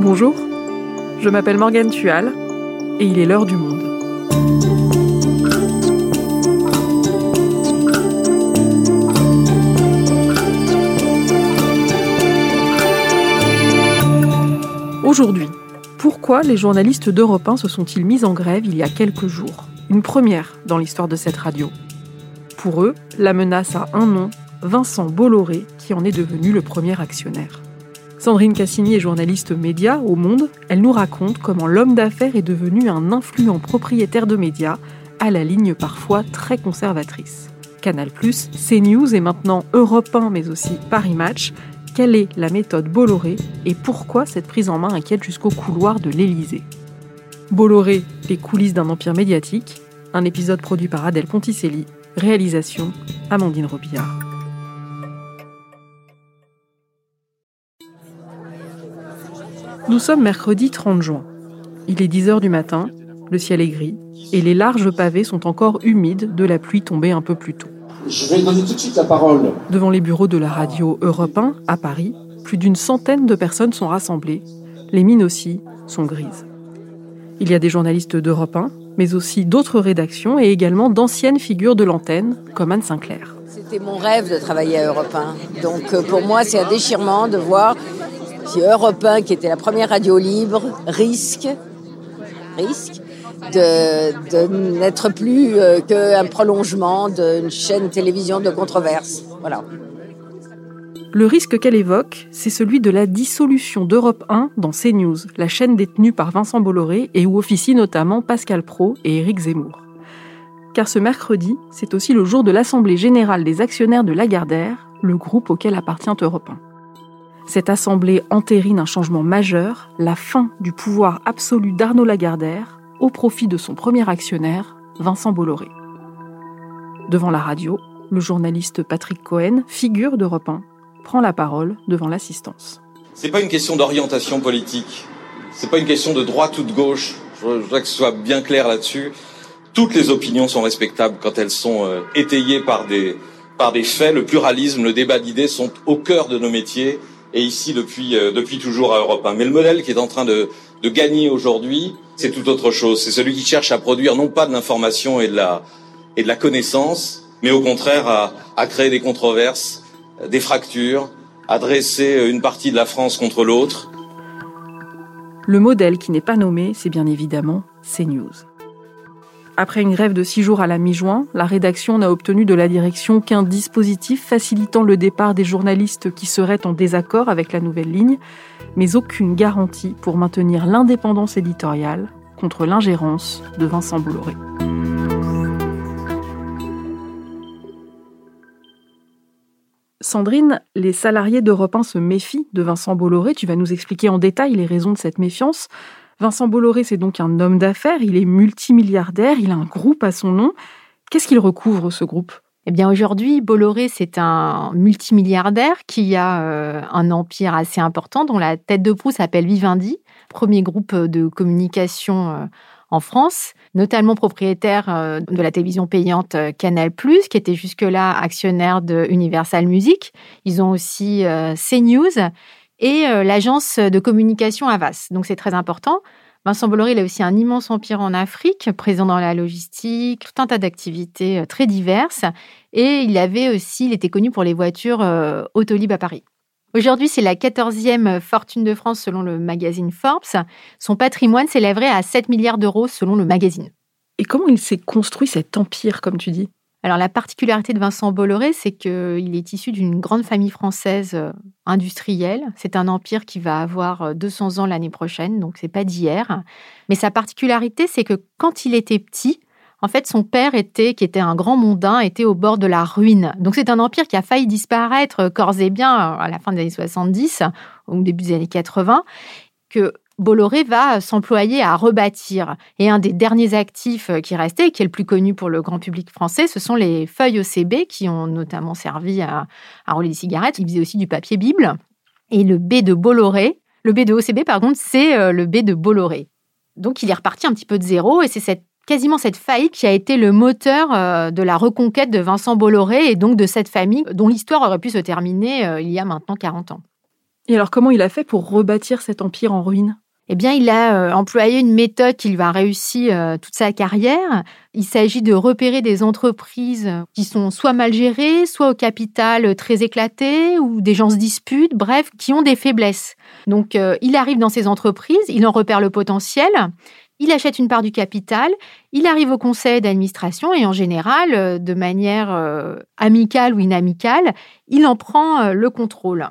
Bonjour, je m'appelle Morgane Tual et il est l'heure du monde. Aujourd'hui, pourquoi les journalistes d'Europe 1 se sont-ils mis en grève il y a quelques jours? Une première dans l'histoire de cette radio. Pour eux, la menace a un nom, Vincent Bolloré, qui en est devenu le premier actionnaire. Sandrine Cassini est journaliste média au Monde. Elle nous raconte comment l'homme d'affaires est devenu un influent propriétaire de médias, à la ligne parfois très conservatrice. Canal+, CNews et maintenant Europe 1 mais aussi Paris Match. Quelle est la méthode Bolloré et pourquoi cette prise en main inquiète jusqu'au couloir de l'Élysée? Bolloré, les coulisses d'un empire médiatique, un épisode produit par Adèle Ponticelli, réalisation Amandine Robillard. Nous sommes mercredi 30 juin. Il est 10 heures du matin, le ciel est gris et les larges pavés sont encore humides de la pluie tombée un peu plus tôt. Je vais donner tout de suite la parole. Devant les bureaux de la radio Europe 1 à Paris, plus d'une centaine de personnes sont rassemblées. Les mines aussi sont grises. Il y a des journalistes d'Europe 1, mais aussi d'autres rédactions et également d'anciennes figures de l'antenne, comme Anne Sinclair. C'était mon rêve de travailler à Europe 1. Donc euh, pour moi, c'est un déchirement de voir Europe 1, qui était la première radio libre, risque, risque de, n'être plus euh, qu'un prolongement d'une chaîne télévision de controverse. Voilà. Le risque qu'elle évoque, c'est celui de la dissolution d'Europe 1 dans CNews, la chaîne détenue par Vincent Bolloré et où officient notamment Pascal Pro et Éric Zemmour. Car ce mercredi, c'est aussi le jour de l'Assemblée générale des actionnaires de Lagardère, le groupe auquel appartient Europe 1. Cette assemblée entérine un changement majeur, la fin du pouvoir absolu d'Arnaud Lagardère au profit de son premier actionnaire, Vincent Bolloré. Devant la radio, le journaliste Patrick Cohen, figure d'Europe 1, prend la parole devant l'assistance. C'est pas une question d'orientation politique. C'est pas une question de droite ou de gauche. Je voudrais que ce soit bien clair là-dessus. Toutes les opinions sont respectables quand elles sont euh, étayées par des, par des faits. Le pluralisme, le débat d'idées sont au cœur de nos métiers et ici depuis, euh, depuis toujours à Europe 1. Mais le modèle qui est en train de, de gagner aujourd'hui, c'est tout autre chose. C'est celui qui cherche à produire non pas de l'information et de la, et de la connaissance, mais au contraire à, à créer des controverses, des fractures, à dresser une partie de la France contre l'autre. Le modèle qui n'est pas nommé, c'est bien évidemment CNews. Après une grève de six jours à la mi-juin, la rédaction n'a obtenu de la direction qu'un dispositif facilitant le départ des journalistes qui seraient en désaccord avec la nouvelle ligne, mais aucune garantie pour maintenir l'indépendance éditoriale contre l'ingérence de Vincent Bolloré. Sandrine, les salariés d'Europe 1 se méfient de Vincent Bolloré. Tu vas nous expliquer en détail les raisons de cette méfiance. Vincent Bolloré, c'est donc un homme d'affaires, il est multimilliardaire, il a un groupe à son nom. Qu'est-ce qu'il recouvre, ce groupe? Eh bien aujourd'hui, Bolloré, c'est un multimilliardaire qui a euh, un empire assez important dont la tête de proue s'appelle Vivendi, premier groupe de communication euh, en France, notamment propriétaire euh, de la télévision payante Canal+, qui était jusque-là actionnaire de Universal Music. Ils ont aussi CNews et euh, l'agence de communication Avas. Donc c'est très important. Vincent Bolloré, il a aussi un immense empire en Afrique, présent dans la logistique, tout un tas d'activités euh, très diverses. Et il avait aussi, il était connu pour les voitures euh, Autolib à Paris. Aujourd'hui, c'est la 14e fortune de France selon le magazine Forbes. Son patrimoine s'élèverait à 7 milliards d'euros selon le magazine. Et comment il s'est construit cet empire, comme tu dis? Alors la particularité de Vincent Bolloré, c'est qu'il est issu d'une grande famille française euh, industrielle. C'est un empire qui va avoir 200 euh, ans l'année prochaine, donc c'est pas d'hier. Mais sa particularité, c'est que quand il était petit, en fait, son père était, qui était un grand mondain, était au bord de la ruine. Donc c'est un empire qui a failli disparaître euh, corps et bien à la fin des années 70, au début des années 80, que Bolloré va s'employer à rebâtir. Et un des derniers actifs qui restait, qui est le plus connu pour le grand public français, ce sont les feuilles OCB qui ont notamment servi à, rouler des cigarettes. Il faisait aussi du papier Bible. Et le B de Bolloré, le B de OCB, par contre, c'est euh, le B de Bolloré. Donc il est reparti un petit peu de zéro et c'est quasiment cette faillite qui a été le moteur euh, de la reconquête de Vincent Bolloré et donc de cette famille dont l'histoire aurait pu se terminer euh, il y a maintenant 40 ans. Et alors comment il a fait pour rebâtir cet empire en ruine? Eh bien, il a euh, employé une méthode qu'il va réussir euh, toute sa carrière. Il s'agit de repérer des entreprises qui sont soit mal gérées, soit au capital très éclaté, ou des gens se disputent, bref, qui ont des faiblesses. Donc, euh, il arrive dans ces entreprises, il en repère le potentiel, il achète une part du capital, il arrive au conseil d'administration et en général, de manière amicale ou inamicale, il en prend le contrôle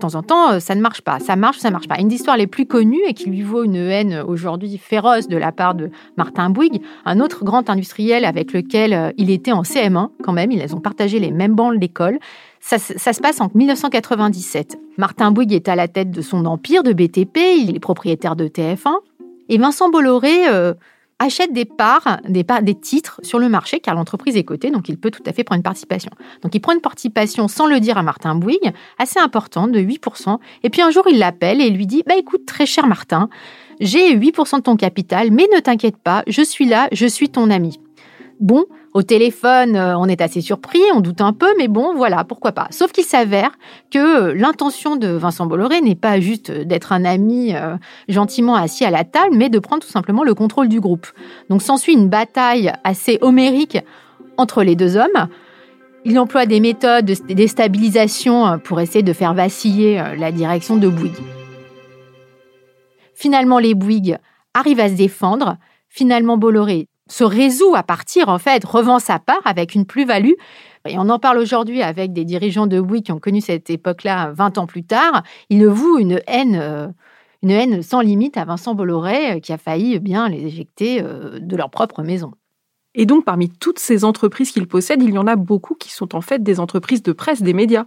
temps en temps, euh, ça ne marche pas. Ça marche ça marche pas. Une des histoires les plus connues et qui lui vaut une haine aujourd'hui féroce de la part de Martin Bouygues, un autre grand industriel avec lequel euh, il était en CM1 quand même, ils ont partagé les mêmes bancs d'école. Ça, ça, se passe en 1997. Martin Bouygues est à la tête de son empire de BTP, il est propriétaire de TF1. Et Vincent Bolloré euh, achète des parts, des, titres sur le marché, car l'entreprise est cotée, donc il peut tout à fait prendre une participation. Donc il prend une participation sans le dire à Martin Bouygues, assez importante, de 8%. Et puis un jour, il l'appelle et lui dit, bah écoute, très cher Martin, j'ai 8% de ton capital, mais ne t'inquiète pas, je suis là, je suis ton ami. Bon, au téléphone, euh, on est assez surpris, on doute un peu, mais bon, voilà, pourquoi pas. Sauf qu'il s'avère que euh, l'intention de Vincent Bolloré n'est pas juste d'être un ami euh, gentiment assis à la table, mais de prendre tout simplement le contrôle du groupe. Donc s'ensuit une bataille assez homérique entre les deux hommes. Il emploie des méthodes de déstabilisation pour essayer de faire vaciller la direction de Bouygues. Finalement, les Bouygues arrivent à se défendre. Finalement, Bolloré se résout à partir, en fait, revend sa part avec une plus-value. Et on en parle aujourd'hui avec des dirigeants de Bouygues qui ont connu cette époque-là 20 ans plus tard. Ils vouent une haine, euh, une haine sans limite à Vincent Bolloré euh, qui a failli bien les éjecter euh, de leur propre maison. Et donc, parmi toutes ces entreprises qu'il possède, il y en a beaucoup qui sont en fait des entreprises de presse, des médias.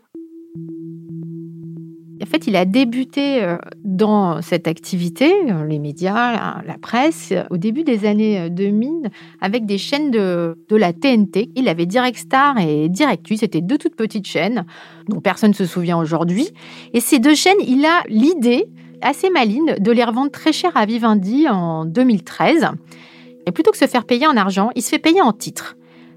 En fait, il a débuté euh, dans cette activité, euh, les médias, la, presse, au début des années 2000, euh, avec des chaînes de, la TNT. Il avait Direct Star et Direct C'était deux toutes petites chaînes dont personne ne se souvient aujourd'hui. Et ces deux chaînes, il a l'idée assez maligne de les revendre très cher à Vivendi en 2013. Et plutôt que de se faire payer en argent, il se fait payer en titres.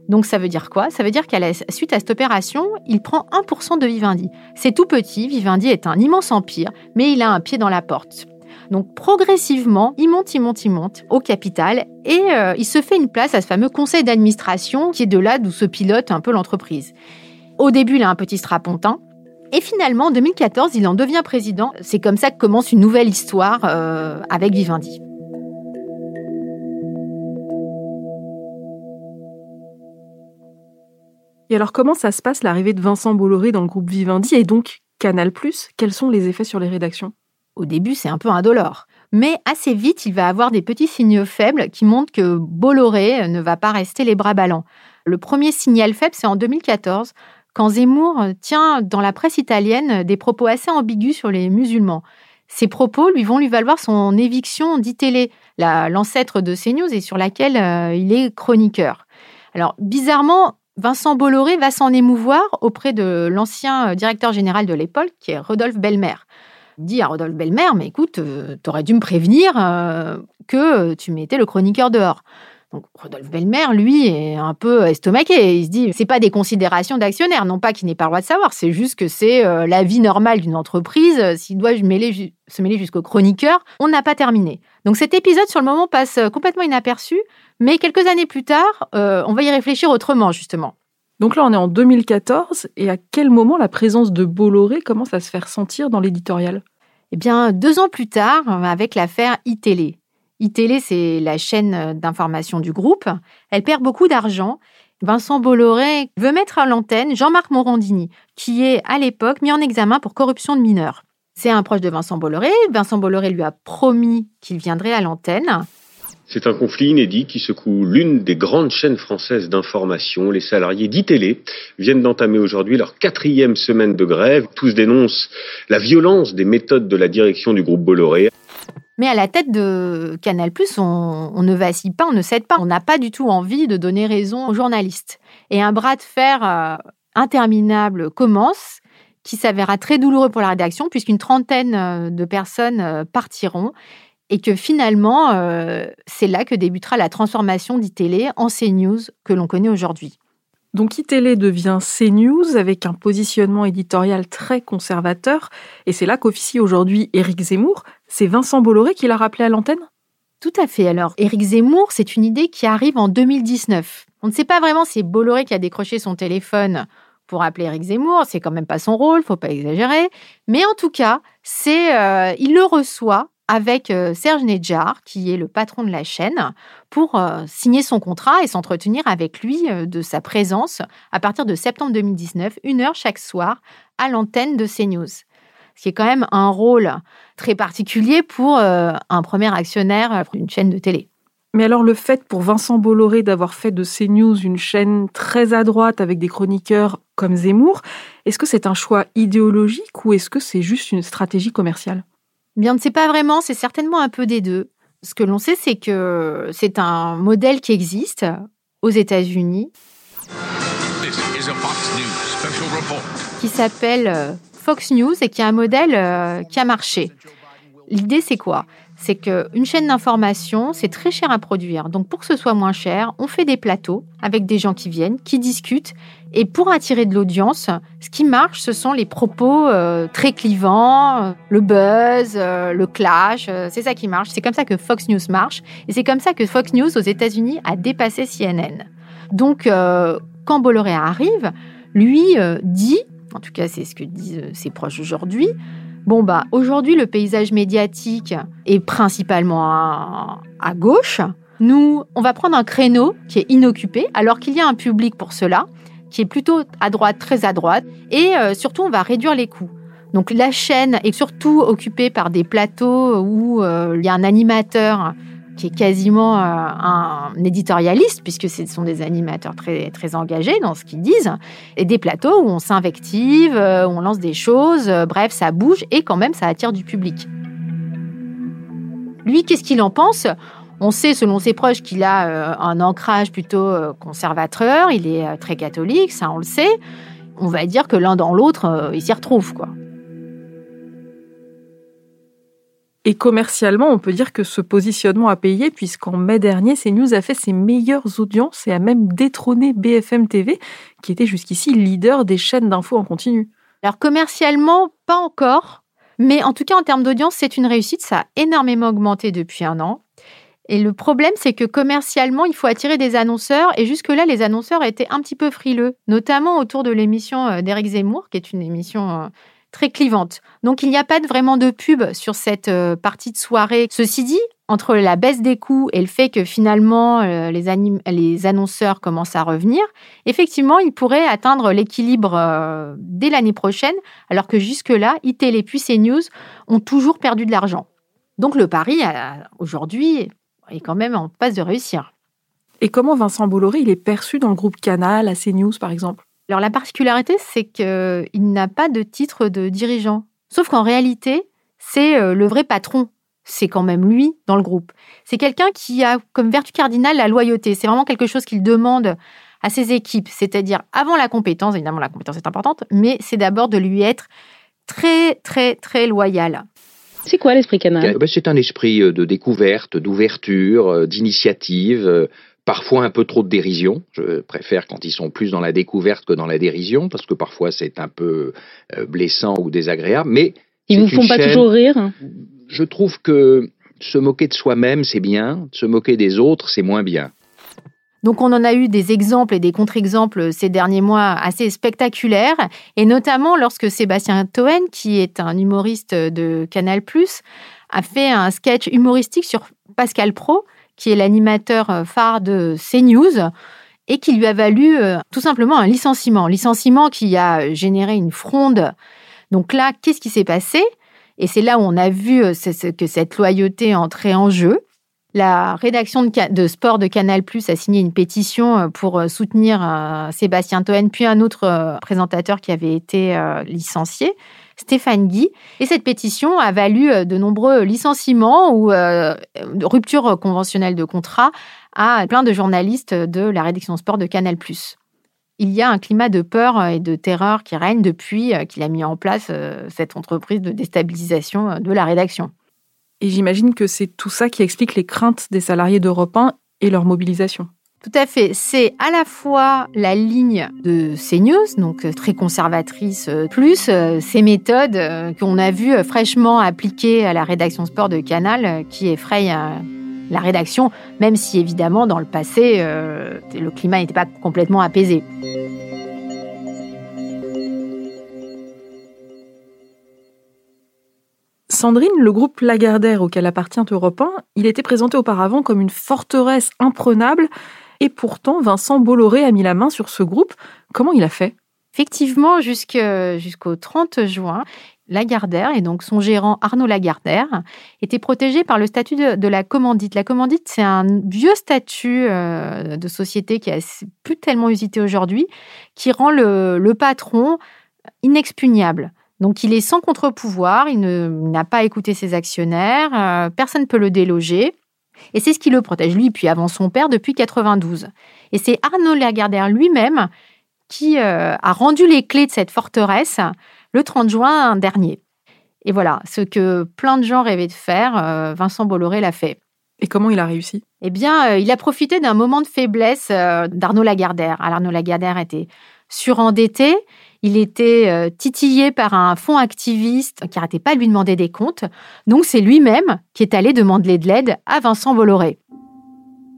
Donc ça veut dire quoi? Ça veut dire qu'à la suite à cette opération, il prend 1% de Vivendi. C'est tout petit, Vivendi est un immense empire, mais il a un pied dans la porte. Donc progressivement, il monte, il monte, il monte au capital et euh, il se fait une place à ce fameux conseil d'administration qui est de là d'où se pilote un peu l'entreprise. Au début, il a un petit strapontin. Et finalement, en 2014, il en devient président. C'est comme ça que commence une nouvelle histoire euh, avec Vivendi. Et alors, comment ça se passe l'arrivée de Vincent Bolloré dans le groupe Vivendi et donc Canal Quels sont les effets sur les rédactions? Au début, c'est un peu indolore. Mais assez vite, il va avoir des petits signaux faibles qui montrent que Bolloré ne va pas rester les bras ballants. Le premier signal faible, c'est en 2014, quand Zemmour tient dans la presse italienne des propos assez ambigus sur les musulmans. Ces propos lui vont lui valoir son éviction d'ITélé, l'ancêtre de CNews et sur laquelle euh, il est chroniqueur. Alors, bizarrement, Vincent Bolloré va s'en émouvoir auprès de l'ancien euh, directeur général de l'époque, qui est Rodolphe Belmer. Il dit à Rodolphe Belmer, mais écoute, euh, tu aurais dû me prévenir euh, que tu mettais le chroniqueur dehors. Donc Rodolphe Belmer, lui, est un peu estomaqué. Il se dit, c'est pas des considérations d'actionnaire, non pas qu'il n'ait pas le droit de savoir, c'est juste que c'est la vie normale d'une entreprise. S'il doit se mêler jusqu'au chroniqueur, on n'a pas terminé. Donc cet épisode, sur le moment, passe complètement inaperçu. Mais quelques années plus tard, euh, on va y réfléchir autrement, justement. Donc là, on est en 2014, et à quel moment la présence de Bolloré commence à se faire sentir dans l'éditorial? Eh bien, deux ans plus tard, avec l'affaire iTélé. iTélé, c'est la chaîne d'information du groupe. Elle perd beaucoup d'argent. Vincent Bolloré veut mettre à l'antenne Jean-Marc Morandini, qui est à l'époque mis en examen pour corruption de mineurs. C'est un proche de Vincent Bolloré. Vincent Bolloré lui a promis qu'il viendrait à l'antenne. C'est un conflit inédit qui secoue l'une des grandes chaînes françaises d'information. Les salariés d'ITélé viennent d'entamer aujourd'hui leur quatrième semaine de grève. Tous dénoncent la violence des méthodes de la direction du groupe Bolloré. Mais à la tête de Canal+, on, on ne vacille pas, on ne cède pas. On n'a pas du tout envie de donner raison aux journalistes. Et un bras de fer euh, interminable commence qui s'avérera très douloureux pour la rédaction puisqu'une trentaine euh, de personnes euh, partiront et que finalement, c'est là que débutera la transformation d'ITélé en CNews que l'on connaît aujourd'hui. Donc iTélé devient CNews avec un positionnement éditorial très conservateur, et c'est là qu'officie aujourd'hui Éric Zemmour. C'est Vincent Bolloré qui l'a rappelé à l'antenne? Tout à fait. Alors, Éric Zemmour, c'est une idée qui arrive en 2019. On ne sait pas vraiment si c'est Bolloré qui a décroché son téléphone pour appeler Éric Zemmour, c'est quand même pas son rôle, faut pas exagérer. Mais en tout cas, c'est euh, il le reçoit avec euh, Serge Nedjar, qui est le patron de la chaîne, pour euh, signer son contrat et s'entretenir avec lui euh, de sa présence à partir de septembre 2019, une heure chaque soir, à l'antenne de CNews. Ce qui est quand même un rôle très particulier pour un premier actionnaire d'une chaîne de télé. Mais alors le fait pour Vincent Bolloré d'avoir fait de CNews une chaîne très à droite avec des chroniqueurs comme Zemmour, est-ce que c'est un choix idéologique ou est-ce que c'est juste une stratégie commerciale? Bien, on ne sait pas vraiment, c'est certainement un peu des deux. Ce que l'on sait, c'est que c'est un modèle qui existe aux États-Unis qui s'appelle euh, Fox News et qui est un modèle euh, qui a marché. L'idée, c'est quoi? C'est qu'une chaîne d'information, c'est très cher à produire. Donc pour que ce soit moins cher, on fait des plateaux avec des gens qui viennent, qui discutent. Et pour attirer de l'audience, ce qui marche, ce sont les propos euh, très clivants, euh, le buzz, euh, le clash. c'est ça qui marche. C'est comme ça que Fox News marche. Et c'est comme ça que Fox News aux États-Unis a dépassé CNN. Donc quand Bolloré arrive, lui dit, en tout cas c'est ce que disent ses proches aujourd'hui, Bon, bah, aujourd'hui, le paysage médiatique est principalement à, gauche. Nous, on va prendre un créneau qui est inoccupé, alors qu'il y a un public pour cela, qui est plutôt à droite, très à droite. Et euh, surtout, on va réduire les coûts. Donc, la chaîne est surtout occupée par des plateaux où euh, il y a un animateur qui est quasiment euh, un éditorialiste, puisque ce sont des animateurs très, très engagés dans ce qu'ils disent, et des plateaux où on s'invective, euh, on lance des choses, euh, bref, ça bouge, et quand même, ça attire du public. Lui, qu'est-ce qu'il en pense? On sait, selon ses proches, qu'il a un ancrage plutôt conservateur, il est très catholique, ça on le sait. On va dire que l'un dans l'autre, il s'y retrouve, quoi. Et commercialement, on peut dire que ce positionnement a payé puisqu'en mai dernier, CNews a fait ses meilleures audiences et a même détrôné BFM TV, qui était jusqu'ici leader des chaînes d'infos en continu. Alors commercialement, pas encore, mais en tout cas en termes d'audience, c'est une réussite. Ça a énormément augmenté depuis un an. Et le problème, c'est que commercialement, il faut attirer des annonceurs. Et jusque-là, les annonceurs étaient un petit peu frileux, notamment autour de l'émission euh, d'Éric Zemmour, qui est une émission euh, très clivante. Donc il n'y a pas vraiment de pub sur cette euh, partie de soirée. Ceci dit, entre la baisse des coûts et le fait que finalement euh, les, annonceurs commencent à revenir, effectivement, ils pourraient atteindre l'équilibre euh, dès l'année prochaine, alors que jusque-là, iTélé puis CNews ont toujours perdu de l'argent. Donc le pari, aujourd'hui, est quand même en passe de réussir. Et comment Vincent Bolloré il est perçu dans le groupe Canal, à CNews par exemple? Alors la particularité, c'est qu'il n'a pas de titre de dirigeant. Sauf qu'en réalité, c'est euh, le vrai patron. C'est quand même lui dans le groupe. C'est quelqu'un qui a comme vertu cardinale la loyauté. C'est vraiment quelque chose qu'il demande à ses équipes. C'est-à-dire, avant la compétence, évidemment la compétence est importante, mais c'est d'abord de lui être très, très, très loyal. C'est quoi l'esprit canal? Ben, C'est un esprit euh, de découverte, d'ouverture, euh, d'initiative parfois un peu trop de dérision. Je préfère quand ils sont plus dans la découverte que dans la dérision, parce que parfois c'est un peu euh, blessant ou désagréable. Mais ils vous font pas toujours rire Je trouve que se moquer de soi-même, c'est bien. Se moquer des autres, c'est moins bien. Donc on en a eu des exemples et des contre-exemples ces derniers mois assez spectaculaires, et notamment lorsque Sébastien Toen, qui est un humoriste de Canal+, a fait un sketch humoristique sur Pascal Pro, qui est l'animateur euh, phare de CNews et qui lui a valu euh, tout simplement un licenciement. Licenciement qui a généré une fronde. Donc là, qu'est-ce qui s'est passé? Et c'est là où on a vu euh, que cette loyauté entrait en jeu. La rédaction de, sport de Canal Plus a signé une pétition pour soutenir Sébastien Toen, puis un autre présentateur qui avait été licencié. Stéphane Guy. Et cette pétition a valu euh, de nombreux licenciements ou euh, ruptures conventionnelles de contrat à plein de journalistes de la rédaction sport de Canal+. Il y a un climat de peur et de terreur qui règne depuis euh, qu'il a mis en place cette entreprise de déstabilisation de la rédaction. Et j'imagine que c'est tout ça qui explique les craintes des salariés d'Europe 1 et leur mobilisation. Tout à fait. C'est à la fois la ligne de CNews, donc euh, très conservatrice, euh, plus euh, ces méthodes qu'on a vues fraîchement appliquées à la rédaction sport de Canal qui effrayent la rédaction, même si évidemment dans le passé, le climat n'était pas complètement apaisé. Sandrine, le groupe Lagardère auquel appartient Europe 1, il était présenté auparavant comme une forteresse imprenable et pourtant Vincent Bolloré a mis la main sur ce groupe. Comment il a fait? Effectivement, jusqu'au 30 juin, Lagardère et donc son gérant Arnaud Lagardère étaient protégés par le statut de, la commandite. La commandite, c'est un vieux statut euh, de société qui est plus tellement usité aujourd'hui, qui rend le patron inexpugnable. Donc il est sans contre-pouvoir, il n'a pas écouté ses actionnaires, euh, personne ne peut le déloger. Et c'est ce qui le protège, lui, puis avant son père, depuis 92. Et c'est Arnaud Lagardère lui-même qui euh, a rendu les clés de cette forteresse le 30 juin dernier. Et voilà, ce que plein de gens rêvaient de faire, euh, Vincent Bolloré l'a fait. Et comment il a réussi? Eh bien, il a profité d'un moment de faiblesse d'Arnaud Lagardère. Alors, Arnaud Lagardère était surendetté il était euh, titillé par un fonds activiste qui n'arrêtait pas de lui demander des comptes. Donc c'est lui-même qui est allé demander de l'aide à Vincent Bolloré.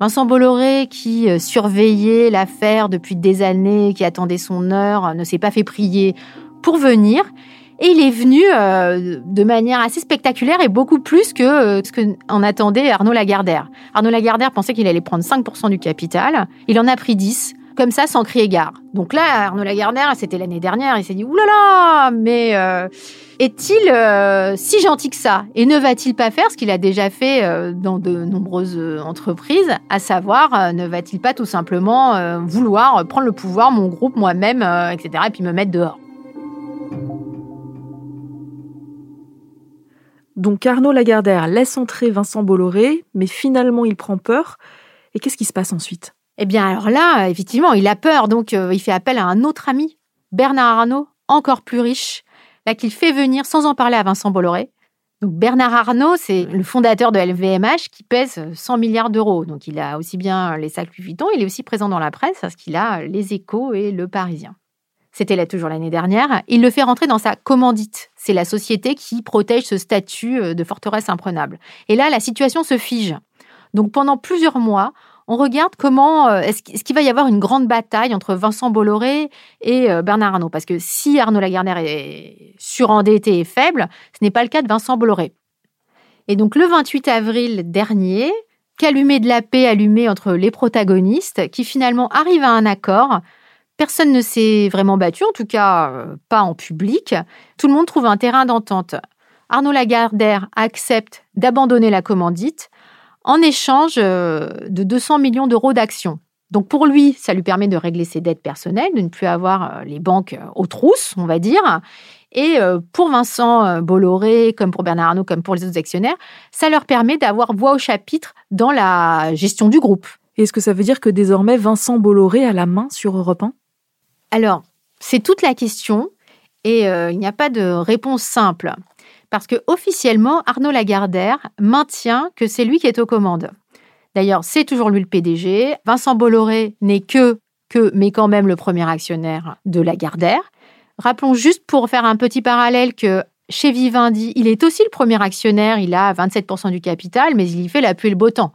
Vincent Bolloré, qui euh, surveillait l'affaire depuis des années, qui attendait son heure, ne s'est pas fait prier pour venir. Et il est venu euh, de manière assez spectaculaire et beaucoup plus que ce qu'en attendait Arnaud Lagardère. Arnaud Lagardère pensait qu'il allait prendre 5% du capital. Il en a pris 10 comme ça sans crier gare. Donc là, Arnaud Lagardère, c'était l'année dernière, il s'est dit oulala, mais euh, est-il euh, si gentil que ça Et ne va-t-il pas faire ce qu'il a déjà fait euh, dans de nombreuses entreprises, à savoir ne va-t-il pas tout simplement vouloir prendre le pouvoir, mon groupe, moi-même, etc., et puis me mettre dehors? Donc Arnaud Lagardère laisse entrer Vincent Bolloré, mais finalement il prend peur. Et qu'est-ce qui se passe ensuite? Eh bien, alors là, effectivement, il a peur, donc euh, il fait appel à un autre ami, Bernard Arnault, encore plus riche, là qu'il fait venir sans en parler à Vincent Bolloré. Donc Bernard Arnault, c'est le fondateur de LVMH qui pèse 100 milliards d'euros. Donc il a aussi bien les sacs Louis Vuitton, il est aussi présent dans la presse parce qu'il a les Échos et le Parisien. C'était là toujours l'année dernière. Il le fait rentrer dans sa commandite. C'est la société qui protège ce statut euh, de forteresse imprenable. Et là, la situation se fige. Donc pendant plusieurs mois, on regarde comment euh, est-ce qu'il va y avoir une grande bataille entre Vincent Bolloré et euh, Bernard Arnault? Parce que si Arnaud Lagardère est surendetté et faible, ce n'est pas le cas de Vincent Bolloré. Et donc le 28 avril dernier, calumet de la paix allumé entre les protagonistes qui finalement arrivent à un accord. Personne ne s'est vraiment battu, en tout cas euh, pas en public. Tout le monde trouve un terrain d'entente. Arnaud Lagardère accepte d'abandonner la commandite en échange euh, de 200 millions d'euros d'actions. Donc pour lui, ça lui permet de régler ses dettes personnelles, de ne plus avoir euh, les banques euh, aux trousses, on va dire. Et pour Vincent Bolloré, comme pour Bernard Arnault, comme pour les autres actionnaires, ça leur permet d'avoir voix au chapitre dans la gestion du groupe. Est-ce que ça veut dire que désormais Vincent Bolloré a la main sur Europe 1 Alors, c'est toute la question et il n'y a pas de réponse simple parce que officiellement, Arnaud Lagardère maintient que c'est lui qui est aux commandes. D'ailleurs, c'est toujours lui le PDG. Vincent Bolloré n'est que, que, mais quand même le premier actionnaire de Lagardère. Rappelons juste pour faire un petit parallèle que chez Vivendi, il est aussi le premier actionnaire, il a 27% du capital, mais il y fait la pluie et le beau temps.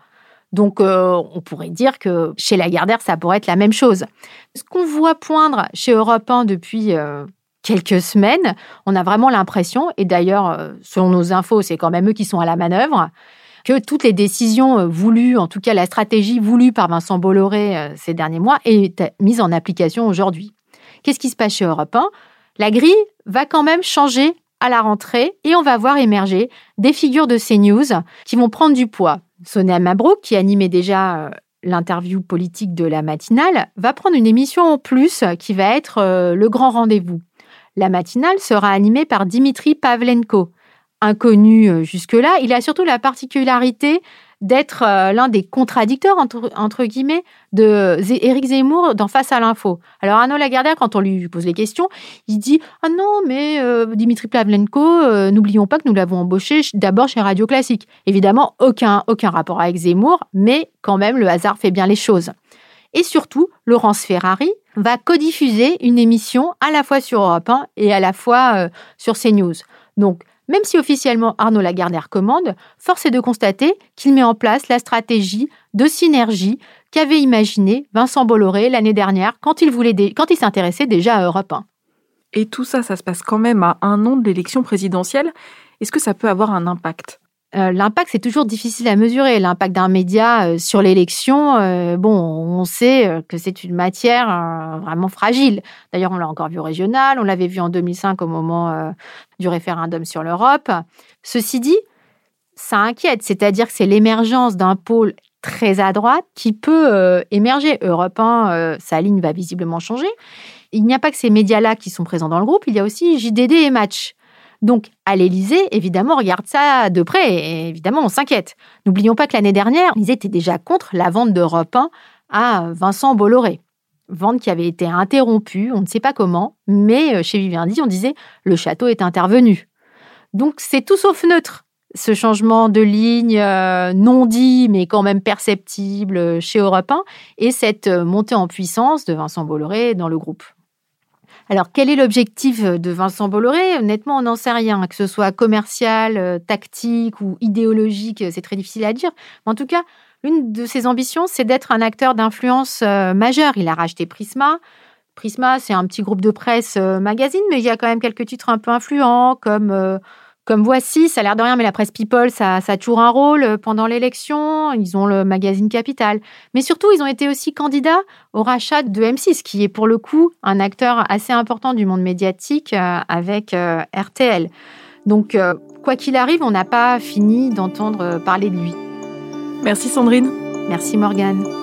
Donc, euh, on pourrait dire que chez Lagardère, ça pourrait être la même chose. Ce qu'on voit poindre chez Europe 1 depuis euh, quelques semaines, on a vraiment l'impression, et d'ailleurs, euh, selon nos infos, c'est quand même eux qui sont à la manœuvre, que toutes les décisions euh, voulues, en tout cas la stratégie voulue par Vincent Bolloré euh, ces derniers mois, est mise en application aujourd'hui. Qu'est-ce qui se passe chez Europe 1 La grille va quand même changer à la rentrée et on va voir émerger des figures de CNews qui vont prendre du poids. Sonia Mabrouk, qui animait déjà l'interview politique de la matinale, va prendre une émission en plus qui va être le grand rendez-vous. La matinale sera animée par Dimitri Pavlenko. Inconnu euh, jusque-là, il a surtout la particularité d'être euh, l'un des contradicteurs, entre, guillemets, de Éric Zemmour dans Face à l'info. Alors Arnaud Lagardère, quand on lui pose les questions, il dit « Ah non, mais euh, Dimitri Pavlenko, n'oublions pas que nous l'avons embauché d'abord chez Radio Classique. » Évidemment, aucun, aucun rapport avec Zemmour, mais quand même, le hasard fait bien les choses. Et surtout, Laurence Ferrari va codiffuser une émission à la fois sur Europe 1 et à la fois euh, sur CNews. Donc, même si officiellement Arnaud Lagardère commande, force est de constater qu'il met en place la stratégie de synergie qu'avait imaginé Vincent Bolloré l'année dernière quand il, quand il s'intéressait déjà à Europe 1. Et tout ça, ça se passe quand même à un an de l'élection présidentielle. Est-ce que ça peut avoir un impact? Euh, l'impact, c'est toujours difficile à mesurer. L'impact d'un média euh, sur l'élection, euh, bon, on sait que c'est une matière vraiment fragile. D'ailleurs, on l'a encore vu au régional, on l'avait vu en 2005 au moment du référendum sur l'Europe. Ceci dit, ça inquiète, c'est-à-dire que c'est l'émergence d'un pôle très à droite qui peut émerger. Europe 1, sa ligne va visiblement changer. Il n'y a pas que ces médias-là qui sont présents dans le groupe, il y a aussi JDD et Match. Donc, à l'Élysée, évidemment, on regarde ça de près et évidemment, on s'inquiète. N'oublions pas que l'année dernière, ils étaient déjà contre la vente d'Europe 1 à Vincent Bolloré. Vente qui avait été interrompue, on ne sait pas comment, mais euh, chez Vivendi, on disait le château est intervenu. Donc, c'est tout sauf neutre ce changement de ligne euh, non dit mais quand même perceptible euh, chez Europe 1 et cette montée en puissance de Vincent Bolloré dans le groupe. Alors, quel est l'objectif de Vincent Bolloré? Honnêtement, on n'en sait rien. Que ce soit commercial, euh, tactique ou idéologique, euh, c'est très difficile à dire. en tout cas, l'une de ses ambitions, c'est d'être un acteur d'influence euh, majeur. Il a racheté Prisma. Prisma, c'est un petit groupe de presse magazine, mais il y a quand même quelques titres un peu influents, comme comme voici, ça a l'air de rien, mais la presse People, ça, ça a toujours un rôle euh, pendant l'élection. Ils ont le magazine Capital. Mais surtout, ils ont été aussi candidats au rachat de M6, qui est pour le coup un acteur assez important du monde médiatique euh, avec euh, RTL. Donc, quoi qu'il arrive, on n'a pas fini d'entendre parler de lui. Merci Sandrine. Merci Morgane.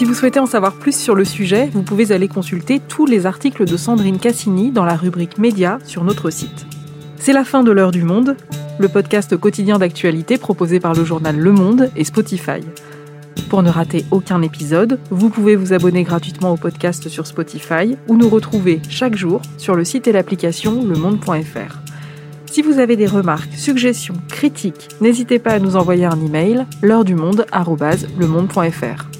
Si vous souhaitez en savoir plus sur le sujet, vous pouvez aller consulter tous les articles de Sandrine Cassini dans la rubrique Médias sur notre site. C'est la fin de l'heure du monde, le podcast quotidien d'actualité proposé par le journal Le Monde et Spotify. Pour ne rater aucun épisode, vous pouvez vous abonner gratuitement au podcast sur Spotify ou nous retrouver chaque jour sur le site et l'application lemonde.fr. Si vous avez des remarques, suggestions, critiques, n'hésitez pas à nous envoyer un email l'heure du monde@lemonde.fr.